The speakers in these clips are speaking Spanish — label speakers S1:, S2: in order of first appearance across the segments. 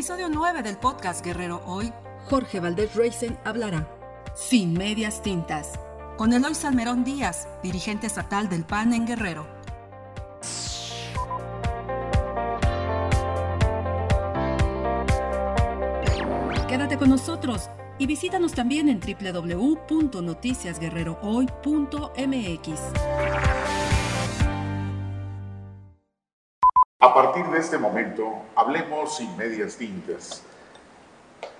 S1: episodio 9 del podcast Guerrero Hoy,
S2: Jorge Valdés Reisen hablará sin medias tintas
S1: con Eloy Salmerón Díaz, dirigente estatal del PAN en Guerrero.
S2: Quédate con nosotros y visítanos también en www.noticiasguerrerohoy.mx.
S3: partir de este momento, hablemos sin medias tintas.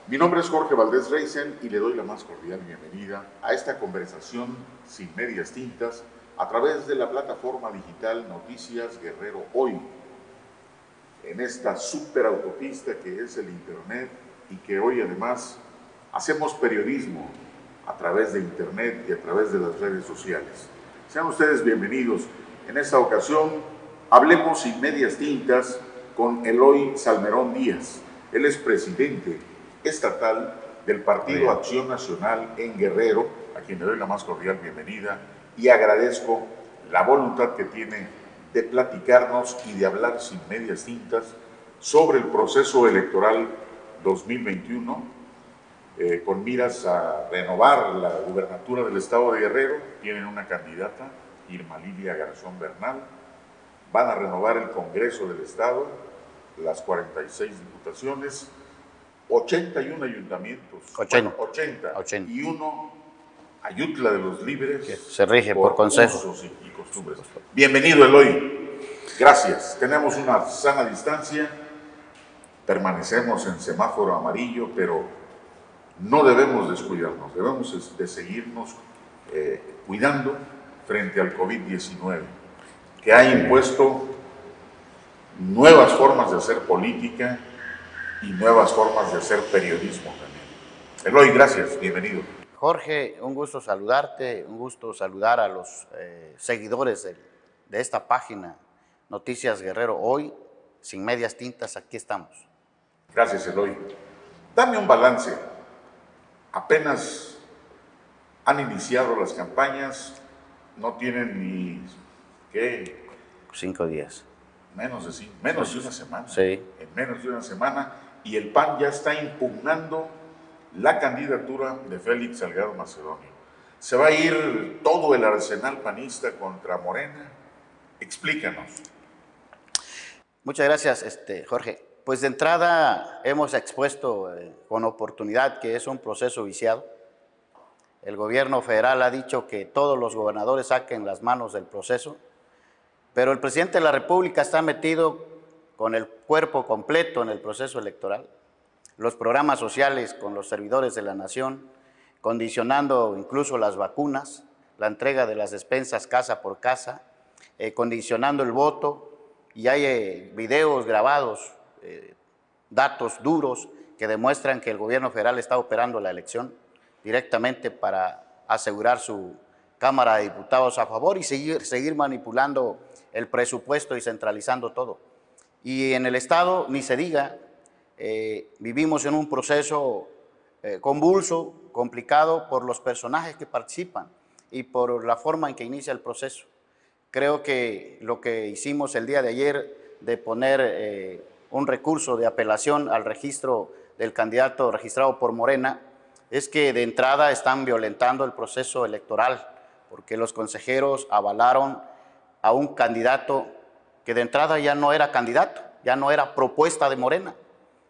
S3: Mi nombre es Jorge Valdés Reisen y le doy la más cordial bienvenida a esta conversación sin medias tintas a través de la plataforma digital Noticias Guerrero Hoy, en esta superautopista que es el Internet y que hoy además hacemos periodismo a través de Internet y a través de las redes sociales. Sean ustedes bienvenidos. En esta ocasión hablemos sin medias tintas con Eloy Salmerón Díaz. Él es presidente estatal del Partido Acción Nacional en Guerrero, a quien le doy la más cordial bienvenida y agradezco la voluntad que tiene de platicarnos y de hablar sin medias tintas sobre el proceso electoral 2021 eh, con miras a renovar la gubernatura del estado de Guerrero. Tienen una candidata, Irma Lilia Garzón Bernal. Van a renovar el Congreso del Estado, las 46 diputaciones, 81 ayuntamientos.
S4: 80.
S3: 80, Y uno, Ayutla de los Líderes.
S4: se rige por, por
S3: Y, y costumbres. Bienvenido, Eloy. Gracias. Tenemos una sana distancia. Permanecemos en semáforo amarillo, pero no debemos descuidarnos, debemos de seguirnos eh, cuidando frente al COVID-19, que ha impuesto nuevas formas de hacer política y nuevas formas de hacer periodismo también. Eloy, gracias, bienvenido.
S4: Jorge, un gusto saludarte, un gusto saludar a los eh, seguidores de, de esta página Noticias Guerrero. Hoy, sin medias tintas, aquí estamos.
S3: Gracias, Eloy. Dame un balance apenas han iniciado las campañas, no tienen ni, ¿qué?
S4: Cinco días.
S3: Menos de, cinco, menos de una semana.
S4: Sí.
S3: En menos de una semana. Y el PAN ya está impugnando la candidatura de Félix Salgado Macedonio. ¿Se va a ir todo el arsenal panista contra Morena? Explícanos.
S4: Muchas gracias, este, Jorge. Pues de entrada hemos expuesto eh, con oportunidad que es un proceso viciado. El gobierno federal ha dicho que todos los gobernadores saquen las manos del proceso, pero el presidente de la República está metido con el cuerpo completo en el proceso electoral. Los programas sociales con los servidores de la nación, condicionando incluso las vacunas, la entrega de las despensas casa por casa, eh, condicionando el voto, y hay eh, videos grabados eh, datos duros que demuestran que el gobierno federal está operando la elección directamente para asegurar su Cámara de Diputados a favor y seguir, seguir manipulando el presupuesto y centralizando todo. Y en el Estado, ni se diga, eh, vivimos en un proceso eh, convulso, complicado por los personajes que participan y por la forma en que inicia el proceso. Creo que lo que hicimos el día de ayer de poner un recurso de apelación al registro del candidato registrado por Morena, es que de entrada están violentando el proceso electoral, porque los consejeros avalaron a un candidato que de entrada ya no era candidato, ya no era propuesta de Morena.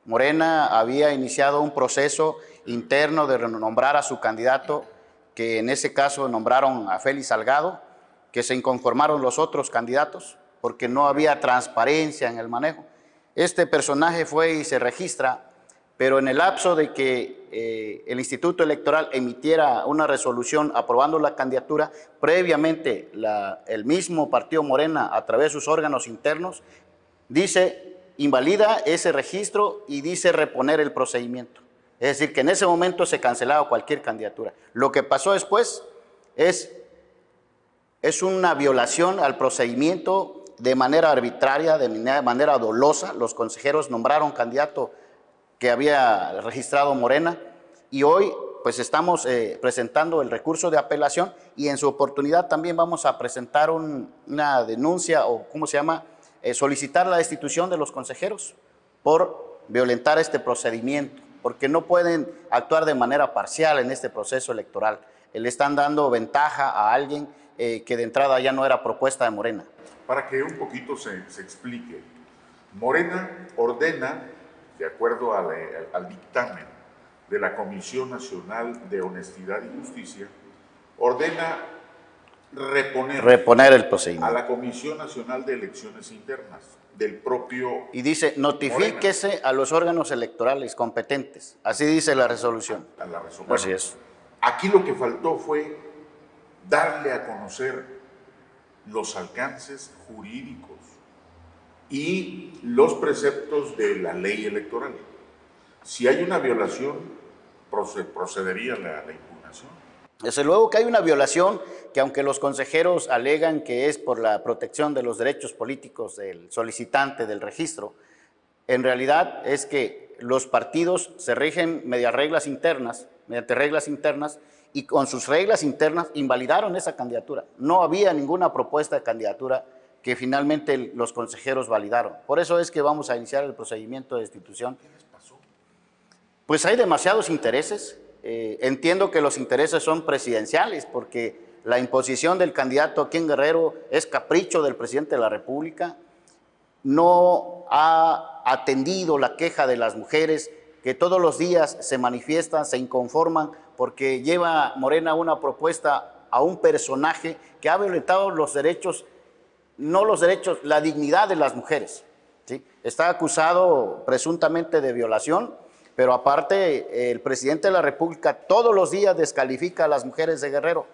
S4: Morena había iniciado un proceso interno de renombrar a su candidato, que en ese caso nombraron a Félix Salgado, que se inconformaron los otros candidatos, porque no había transparencia en el manejo. Este personaje fue y se registra, pero en el lapso de que eh, el Instituto Electoral emitiera una resolución aprobando la candidatura, previamente el mismo Partido Morena, a través de sus órganos internos, dice, invalida ese registro y dice reponer el procedimiento. Es decir, que en ese momento se cancelaba cualquier candidatura. Lo que pasó después es, es una violación al procedimiento de manera arbitraria, de manera dolosa, los consejeros nombraron candidato que había registrado Morena y hoy pues estamos eh, presentando el recurso de apelación y en su oportunidad también vamos a presentar una denuncia o, ¿cómo se llama?, eh, solicitar la destitución de los consejeros por violentar este procedimiento, porque no pueden actuar de manera parcial en este proceso electoral. Le están dando ventaja a alguien eh, que de entrada ya no era propuesta de Morena.
S3: Para que un poquito se, se explique, Morena ordena, de acuerdo al, al dictamen de la Comisión Nacional de Honestidad y Justicia, ordena reponer,
S4: reponer el procedimiento.
S3: a la Comisión Nacional de Elecciones Internas del propio...
S4: Y dice, notifíquese Morena. a los órganos electorales competentes. Así dice la resolución.
S3: A la resolución.
S4: Así es.
S3: Aquí lo que faltó fue darle a conocer los alcances jurídicos y los preceptos de la ley electoral. Si hay una violación, procedería la, la impugnación.
S4: Desde luego que hay una violación que aunque los consejeros alegan que es por la protección de los derechos políticos del solicitante del registro, en realidad es que los partidos se rigen mediante reglas internas, mediante reglas internas, y con sus reglas internas invalidaron esa candidatura. No había ninguna propuesta de candidatura que finalmente los consejeros validaron. Por eso es que vamos a iniciar el procedimiento de destitución.
S3: ¿Qué les pasó?
S4: Pues hay demasiados intereses. Eh, entiendo que los intereses son presidenciales porque la imposición del candidato aquí en Guerrero es capricho del presidente de la República. No ha atendido la queja de las mujeres que todos los días se manifiestan, se inconforman porque lleva Morena una propuesta a un personaje que ha violentado los derechos, no los derechos, la dignidad de las mujeres. ¿sí? Está acusado presuntamente de violación, pero aparte el presidente de la República todos los días descalifica a las mujeres de Guerrero.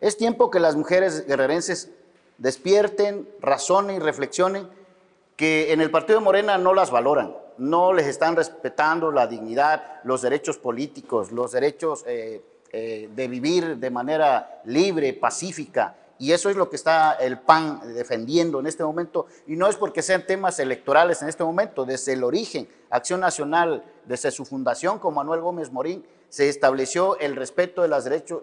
S4: Es tiempo que las mujeres guerrerenses despierten, razonen y reflexionen que en el partido de Morena no las valoran, no les están respetando la dignidad, los derechos políticos, los derechos eh, eh, de vivir de manera libre, pacífica. Y eso es lo que está el PAN defendiendo en este momento. Y no es porque sean temas electorales en este momento, desde el origen, Acción Nacional, desde su fundación con Manuel Gómez Morín, se estableció el respeto de, los derechos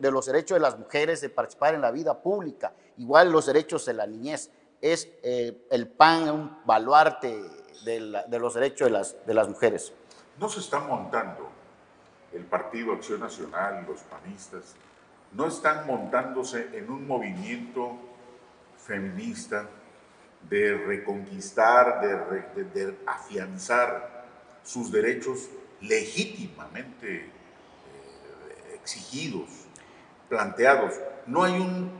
S4: de las mujeres de participar en la vida pública, igual los derechos de la niñez. Es eh, el PAN un baluarte de, la, de los derechos de las, de las mujeres.
S3: No se está montando el Partido Acción Nacional, los panistas, no están montándose en un movimiento feminista de reconquistar, de, afianzar sus derechos legítimamente eh, exigidos, planteados. No hay un,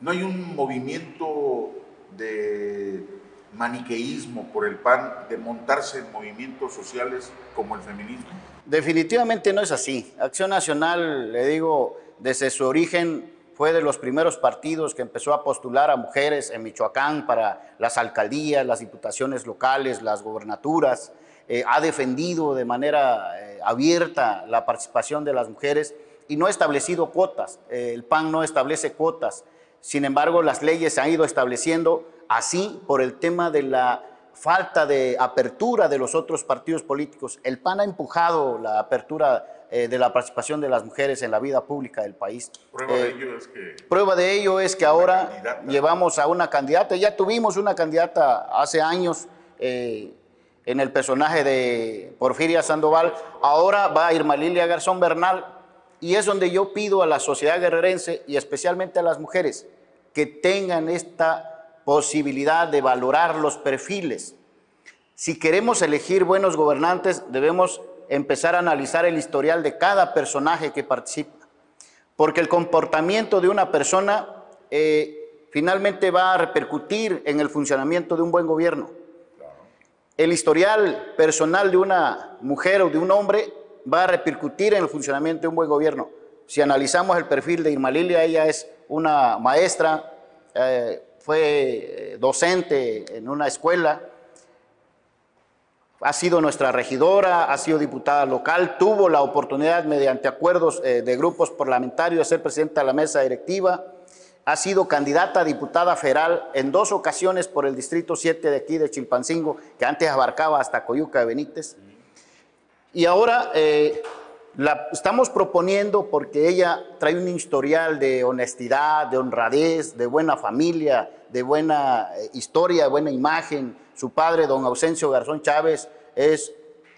S3: no hay un movimiento de maniqueísmo por el PAN de montarse en movimientos sociales como el feminismo?
S4: Definitivamente no es así. Acción Nacional, le digo, desde su origen fue de los primeros partidos que empezó a postular a mujeres en Michoacán para las alcaldías, las diputaciones locales, las gobernaturas. Eh, ha defendido de manera eh, abierta la participación de las mujeres y no ha establecido cuotas. Eh, el PAN no establece cuotas. Sin embargo, las leyes se han ido estableciendo así por el tema de la falta de apertura de los otros partidos políticos. El PAN ha empujado la apertura eh, de la participación de las mujeres en la vida pública del país.
S3: Prueba, eh, de, ello es que
S4: prueba de ello es que ahora candidata. llevamos a una candidata, ya tuvimos una candidata hace años eh, en el personaje de Porfiria Sandoval, ahora va Irma Lilia Garzón Bernal, y es donde yo pido a la sociedad guerrerense y especialmente a las mujeres que tengan esta posibilidad de valorar los perfiles. Si queremos elegir buenos gobernantes, debemos empezar a analizar el historial de cada personaje que participa, porque el comportamiento de una persona eh, finalmente va a repercutir en el funcionamiento de un buen gobierno. El historial personal de una mujer o de un hombre va a repercutir en el funcionamiento de un buen gobierno. Si analizamos el perfil de Irma Lilia, ella es una maestra, eh, fue docente en una escuela, ha sido nuestra regidora, ha sido diputada local, tuvo la oportunidad mediante acuerdos eh, de grupos parlamentarios de ser presidenta de la mesa directiva, ha sido candidata a diputada federal en dos ocasiones por el distrito 7 de aquí de Chilpancingo, que antes abarcaba hasta Coyuca de Benítez. Y ahora eh, la estamos proponiendo porque ella trae un historial de honestidad, de honradez, de buena familia, de buena eh, historia, de buena imagen. Su padre, don Ausencio Garzón Chávez, es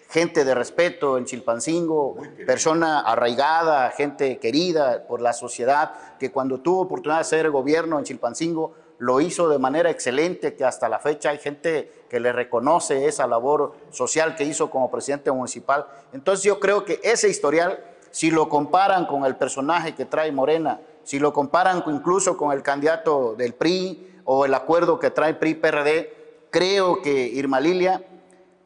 S4: gente de respeto en Chilpancingo, persona arraigada, gente querida por la sociedad, que cuando tuvo oportunidad de hacer gobierno en Chilpancingo, lo hizo de manera excelente, que hasta la fecha hay gente que le reconoce esa labor social que hizo como presidente municipal. Entonces yo creo que ese historial, si lo comparan con el personaje que trae Morena, si lo comparan incluso con el candidato del PRI o el acuerdo que trae PRI-PRD, creo que Irma Lilia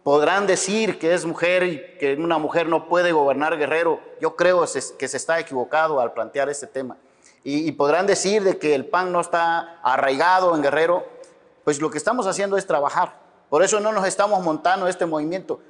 S4: podrán decir que es mujer y que una mujer no puede gobernar Guerrero. Yo creo que se está equivocado al plantear este tema y, podrán decir de que el PAN no está arraigado en Guerrero, pues lo que estamos haciendo es trabajar. Por eso no nos estamos montando este movimiento.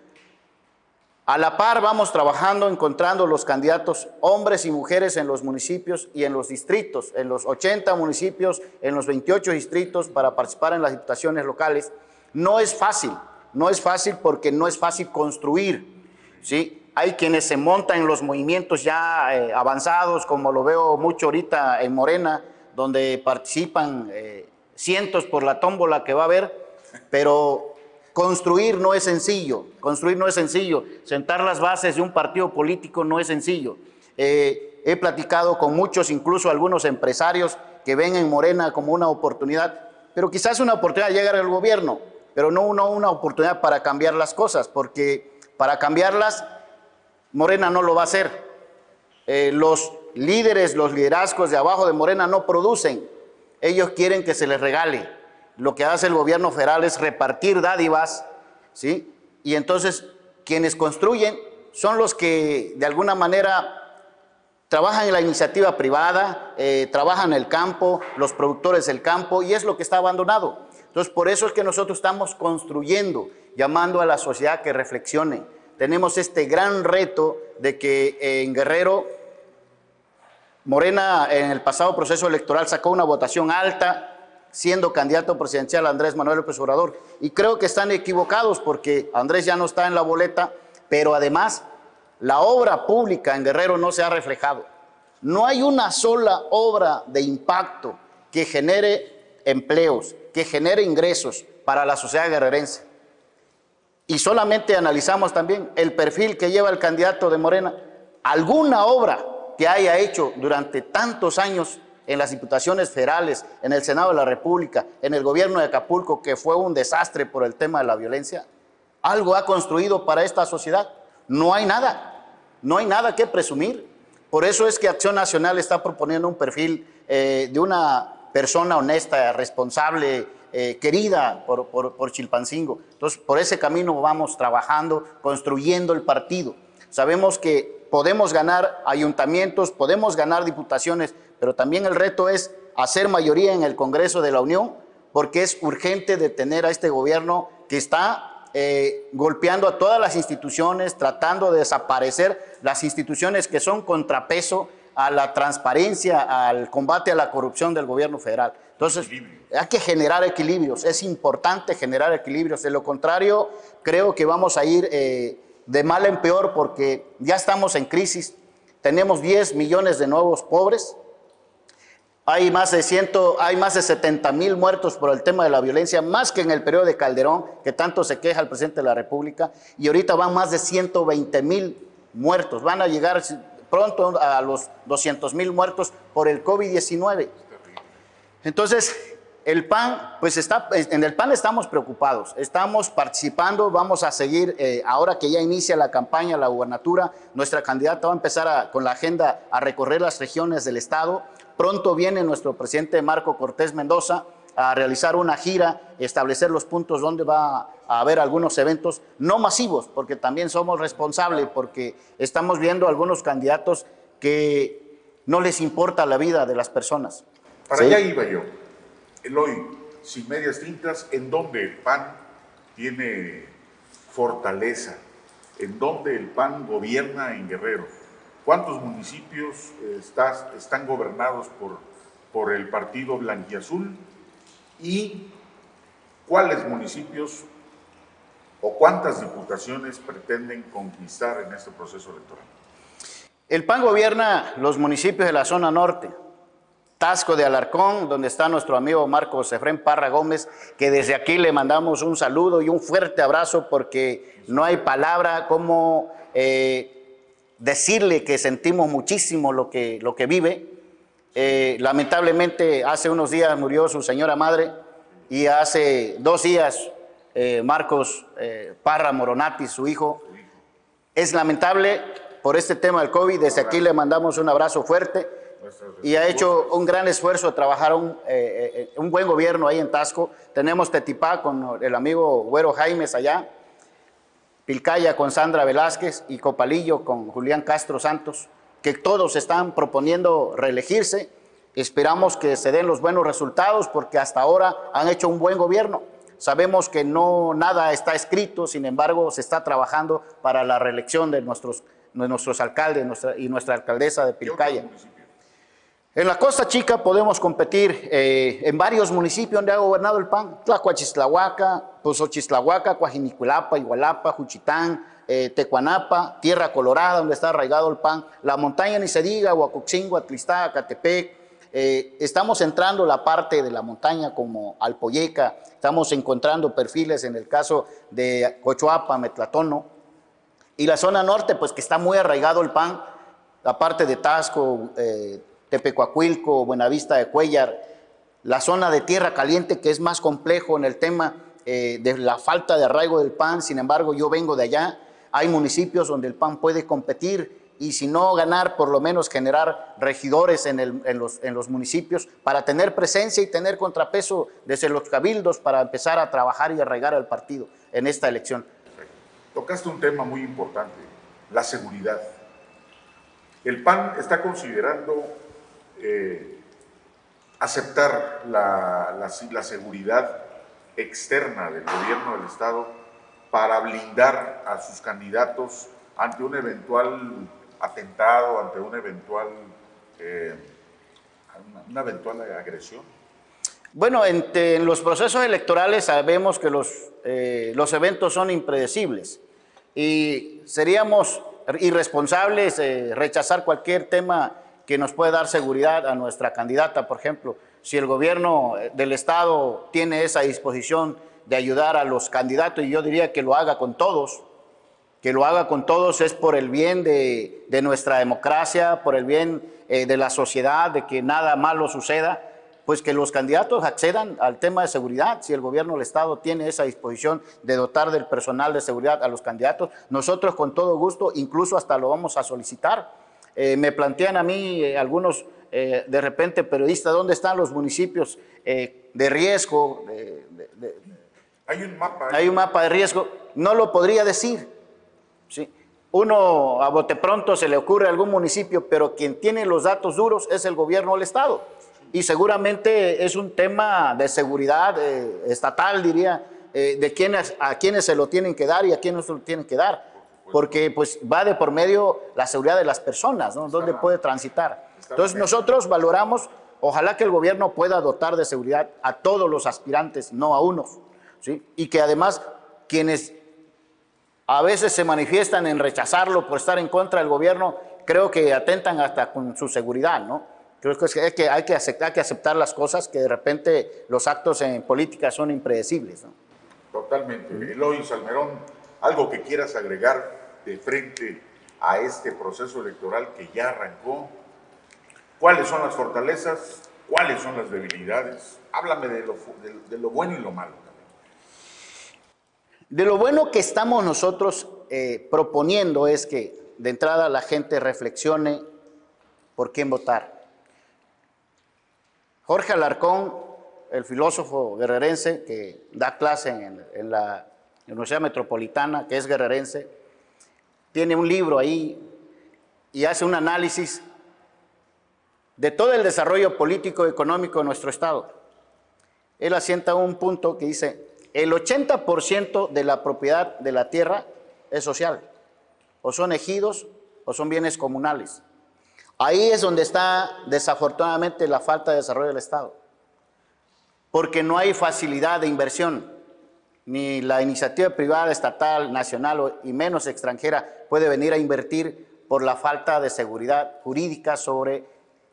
S4: A la par vamos trabajando, encontrando los candidatos, hombres y mujeres en los municipios y en los distritos, en los 80 municipios, en los 28 distritos para participar en las diputaciones locales. No es fácil, no es fácil porque no es fácil construir, ¿sí? Hay quienes se montan en los movimientos ya eh, avanzados, como lo veo mucho ahorita en Morena, donde participan eh, cientos por la tómbola que va a haber, pero construir no es sencillo, construir no es sencillo, sentar las bases de un partido político no es sencillo. Eh, he platicado con muchos, incluso algunos empresarios que ven en Morena como una oportunidad, pero quizás una oportunidad de llegar al gobierno, pero no una, oportunidad para cambiar las cosas, porque para cambiarlas Morena no lo va a hacer. Eh, los líderes, los liderazgos de abajo de Morena no producen. Ellos quieren que se les regale. Lo que hace el gobierno federal es repartir dádivas, ¿sí? Y entonces quienes construyen son los que de alguna manera trabajan en la iniciativa privada, eh, trabajan en el campo, los productores del campo, y es lo que está abandonado. Entonces, por eso es que nosotros estamos construyendo, llamando a la sociedad que reflexione, tenemos este gran reto de que en Guerrero, Morena en el pasado proceso electoral sacó una votación alta, siendo candidato presidencial Andrés Manuel López Obrador. Y creo que están equivocados porque Andrés ya no está en la boleta, pero además la obra pública en Guerrero no se ha reflejado. No hay una sola obra de impacto que genere empleos, que genere ingresos para la sociedad guerrerense y solamente analizamos también el perfil que lleva el candidato de Morena, alguna obra que haya hecho durante tantos años en las diputaciones federales, en el Senado de la República, en el gobierno de Acapulco, que fue un desastre por el tema de la violencia, algo ha construido para esta sociedad. No hay nada, no hay nada que presumir. Por eso es que Acción Nacional está proponiendo un perfil eh, de una persona honesta, responsable, eh, querida por, por, Chilpancingo. Entonces, por ese camino vamos trabajando, construyendo el partido. Sabemos que podemos ganar ayuntamientos, podemos ganar diputaciones, pero también el reto es hacer mayoría en el Congreso de la Unión, porque es urgente detener a este gobierno que está eh, golpeando a todas las instituciones, tratando de desaparecer las instituciones que son contrapeso a la transparencia, al combate a la corrupción del gobierno federal. Entonces, hay que generar equilibrios, es importante generar equilibrios, de lo contrario, creo que vamos a ir eh, de mal en peor porque ya estamos en crisis, tenemos 10 millones de nuevos pobres, hay más de, ciento, hay más de 70 mil muertos por el tema de la violencia, más que en el periodo de Calderón, que tanto se queja el presidente de la República, y ahorita van más de 120 mil muertos, van a llegar pronto a los 200 mil muertos por el COVID-19. Entonces, el PAN, pues está, en el PAN estamos preocupados, estamos participando, vamos a seguir, eh, ahora que ya inicia la campaña, la gubernatura, nuestra candidata va a empezar con la agenda a recorrer las regiones del Estado. Pronto viene nuestro presidente Marco Cortés Mendoza a realizar una gira, establecer los puntos donde va a haber algunos eventos no masivos, porque también somos responsables, porque estamos viendo algunos candidatos que no les importa la vida de las personas.
S3: Para allá iba yo. Eloy, sin medias tintas, ¿en dónde el PAN tiene fortaleza? ¿En dónde el PAN gobierna en Guerrero? ¿Cuántos municipios eh, están gobernados por, por el partido blanquiazul? ¿Y cuáles municipios o cuántas diputaciones pretenden conquistar en este proceso electoral?
S4: El PAN gobierna los municipios de la zona norte, Tasco de Alarcón, donde está nuestro amigo Marcos Efrén Parra Gómez, que desde aquí le mandamos un saludo y un fuerte abrazo porque no hay palabra como eh, decirle que sentimos muchísimo lo que, lo que vive. Eh, lamentablemente hace unos días murió su señora madre y hace dos días eh, Marcos Parra Moronati, su hijo. Es lamentable por este tema del COVID, desde aquí le mandamos un abrazo fuerte y ha hecho un gran esfuerzo de trabajar un, eh, eh, un buen gobierno ahí en Tasco. Tenemos Tetipá con el amigo Güero Jaimes allá, Pilcaya con Sandra Velázquez y Copalillo con Julián Castro Santos, que todos están proponiendo reelegirse. Esperamos que se den los buenos resultados porque hasta ahora han hecho un buen gobierno. Sabemos que no nada está escrito, sin embargo, se está trabajando para la reelección de nuestros, de nuestros alcaldes y nuestra alcaldesa de Pilcaya. En la Costa Chica podemos competir eh, en varios municipios donde ha gobernado el PAN. Tlacuachistlahuaca, Pozochistlahuaca, Coajiniculapa, Igualapa, Juchitán, eh, Tecuanapa, Tierra Colorada, donde está arraigado el PAN. La montaña ni se diga, Huacoxingo, Atlistá, Catepec. Eh, estamos entrando la parte de la montaña como Alpoyeca. Estamos encontrando perfiles en el caso de Cochoapa, Metlatono. Y la zona norte, pues que está muy arraigado el PAN, la parte de Tasco, Tepecuacuilco, Buenavista de Cuellar, la zona de tierra caliente que es más complejo en el tema eh, de la falta de arraigo del PAN, sin embargo yo vengo de allá, hay municipios donde el PAN puede competir y si no ganar, por lo menos generar regidores en, los, en los municipios para tener presencia y tener contrapeso desde los cabildos para empezar a trabajar y arraigar al partido en esta elección.
S3: Tocaste un tema muy importante, la seguridad. El PAN está considerando eh, aceptar la, la, seguridad externa del gobierno del Estado para blindar a sus candidatos ante un eventual atentado, ante un eventual, eh, una, eventual agresión?
S4: Bueno, en, los procesos electorales sabemos que los, eh, los eventos son impredecibles y seríamos irresponsables rechazar cualquier tema que nos puede dar seguridad a nuestra candidata, por ejemplo. Si el gobierno del Estado tiene esa disposición de ayudar a los candidatos, y yo diría que lo haga con todos, que lo haga con todos es por el bien de, nuestra democracia, por el bien eh, de la sociedad, de que nada malo suceda, pues que los candidatos accedan al tema de seguridad. Si el gobierno del Estado tiene esa disposición de dotar del personal de seguridad a los candidatos, nosotros con todo gusto, incluso hasta lo vamos a solicitar eh, me plantean a mí eh, algunos, eh, de repente, periodistas, ¿dónde están los municipios de riesgo?
S3: hay un mapa.
S4: Hay un mapa de riesgo. No lo podría decir. ¿sí? Uno a bote pronto se le ocurre algún municipio, pero quien tiene los datos duros es el gobierno del Estado. Y seguramente es un tema de seguridad estatal, diría, de quienes, a quienes se lo tienen que dar y a quienes no se lo tienen que dar porque pues va de por medio la seguridad de las personas, ¿no? ¿Dónde puede transitar? Entonces nosotros valoramos, ojalá que el gobierno pueda dotar de seguridad a todos los aspirantes, no a unos, ¿sí? Y que además quienes a veces se manifiestan en rechazarlo por estar en contra del gobierno, creo que atentan hasta con su seguridad, ¿no? Creo que, hay que, hay que, aceptar, que aceptar las cosas, que de repente los actos en política son impredecibles, ¿no?
S3: Totalmente. Eloy Salmerón, algo que quieras agregar de frente a este proceso electoral que ya arrancó? ¿Cuáles son las fortalezas? ¿Cuáles son las debilidades? Háblame de lo, bueno y lo malo
S4: De lo bueno que estamos nosotros eh, proponiendo es que de entrada la gente reflexione por quién votar. Jorge Alarcón, el filósofo guerrerense que da clase en, en la Universidad Metropolitana, que es guerrerense, tiene un libro ahí y hace un análisis de todo el desarrollo político y económico de nuestro Estado. Él asienta un punto que dice, el 80% de la propiedad de la tierra es social, o son ejidos o son bienes comunales. Ahí es donde está desafortunadamente la falta de desarrollo del Estado, porque no hay facilidad de inversión ni la iniciativa privada, estatal, nacional y menos extranjera puede venir a invertir por la falta de seguridad jurídica sobre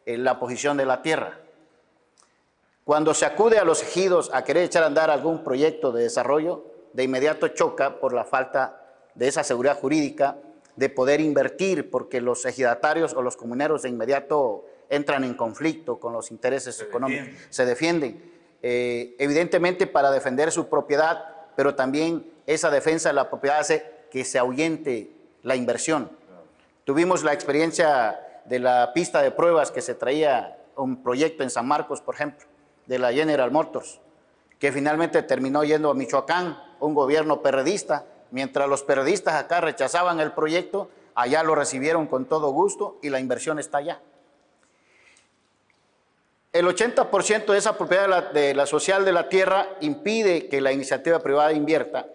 S4: eh, la posición de la tierra. Cuando se acude a los ejidos a querer echar a andar algún proyecto de desarrollo, de inmediato choca por la falta de esa seguridad jurídica de poder invertir, porque los ejidatarios o los comuneros de inmediato entran en conflicto con los intereses económicos, se defienden. Eh, evidentemente para defender su propiedad, pero también esa defensa de la propiedad hace que se ahuyente la inversión. Tuvimos la experiencia de la pista de pruebas que se traía un proyecto en San Marcos, por ejemplo, de la General Motors, que finalmente terminó yendo a Michoacán, un gobierno perredista, mientras los periodistas acá rechazaban el proyecto, allá lo recibieron con todo gusto y la inversión está allá. El 80% de esa propiedad de la, social de la tierra impide que la iniciativa privada invierta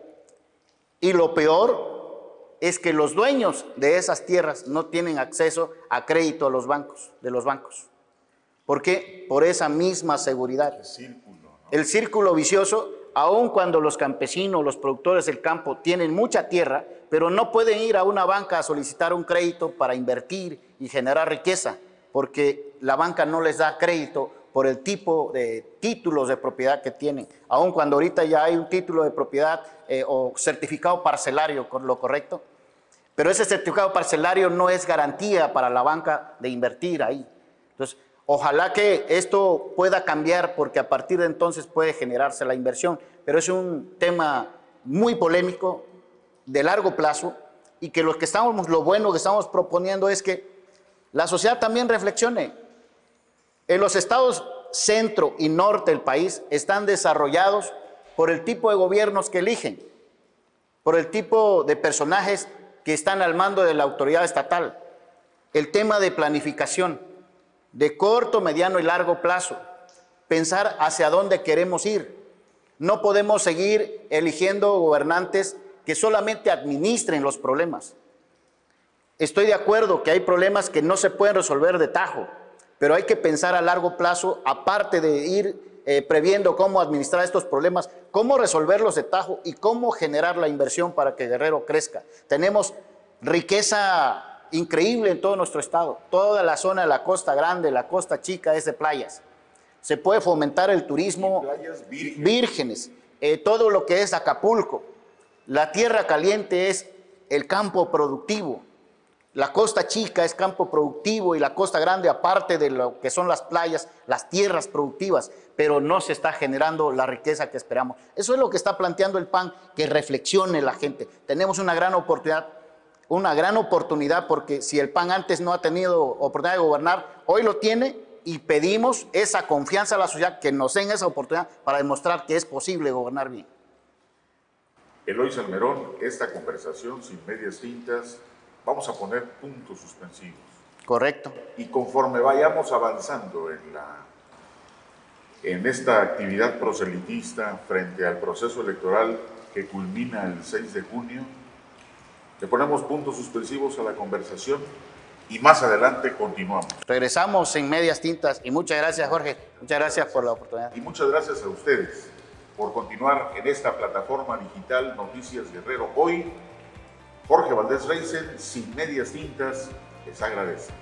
S4: y lo peor es que los dueños de esas tierras no tienen acceso a crédito a los bancos, de los bancos. ¿Por qué? Por esa misma seguridad. El círculo, El círculo vicioso, aun cuando los campesinos, los productores del campo tienen mucha tierra, pero no pueden ir a una banca a solicitar un crédito para invertir y generar riqueza porque la banca no les da crédito por el tipo de títulos de propiedad que tienen, aun cuando ahorita ya hay un título de propiedad eh, o certificado parcelario, con lo correcto. Pero ese certificado parcelario no es garantía para la banca de invertir ahí. Entonces, ojalá que esto pueda cambiar porque a partir de entonces puede generarse la inversión. Pero es un tema muy polémico, de largo plazo, y que lo que estamos, lo bueno que estamos proponiendo es que la sociedad también reflexione. En los estados centro y norte del país están desarrollados por el tipo de gobiernos que eligen, por el tipo de personajes que están al mando de la autoridad estatal. El tema de planificación, de corto, mediano y largo plazo, pensar hacia dónde queremos ir. No podemos seguir eligiendo gobernantes que solamente administren los problemas. Estoy de acuerdo que hay problemas que no se pueden resolver de tajo, pero hay que pensar a largo plazo, aparte de ir eh, previendo cómo administrar estos problemas, cómo resolverlos de tajo y cómo generar la inversión para que Guerrero crezca. Tenemos riqueza increíble en todo nuestro estado. Toda la zona de la costa grande, la costa chica es de playas. Se puede fomentar el turismo vírgenes, eh, todo lo que es Acapulco. La tierra caliente es el campo productivo. La costa chica es campo productivo y la costa grande, aparte de lo que son las playas, las tierras productivas, pero no se está generando la riqueza que esperamos. Eso es lo que está planteando el PAN, que reflexione la gente. Tenemos una gran oportunidad, una gran oportunidad, porque si el PAN antes no ha tenido oportunidad de gobernar, hoy lo tiene y pedimos esa confianza a la sociedad que nos den esa oportunidad para demostrar que es posible gobernar bien.
S3: Eloy Salmerón, esta conversación sin medias tintas vamos a poner puntos suspensivos.
S4: Correcto.
S3: Y conforme vayamos avanzando en, la, en esta actividad proselitista frente al proceso electoral que culmina el 6 de junio, le ponemos puntos suspensivos a la conversación y más adelante continuamos.
S4: Regresamos en medias tintas y muchas gracias Jorge, muchas gracias por la oportunidad.
S3: Y muchas gracias a ustedes por continuar en esta plataforma digital Noticias Guerrero. Hoy Jorge Valdés Reisen, sin medias tintas, les agradece.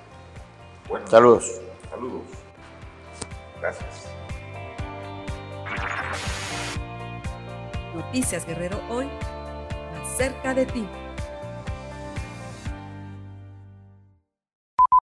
S4: Bueno, saludos.
S3: Saludos. Gracias.
S2: Noticias Guerrero hoy, más cerca de ti.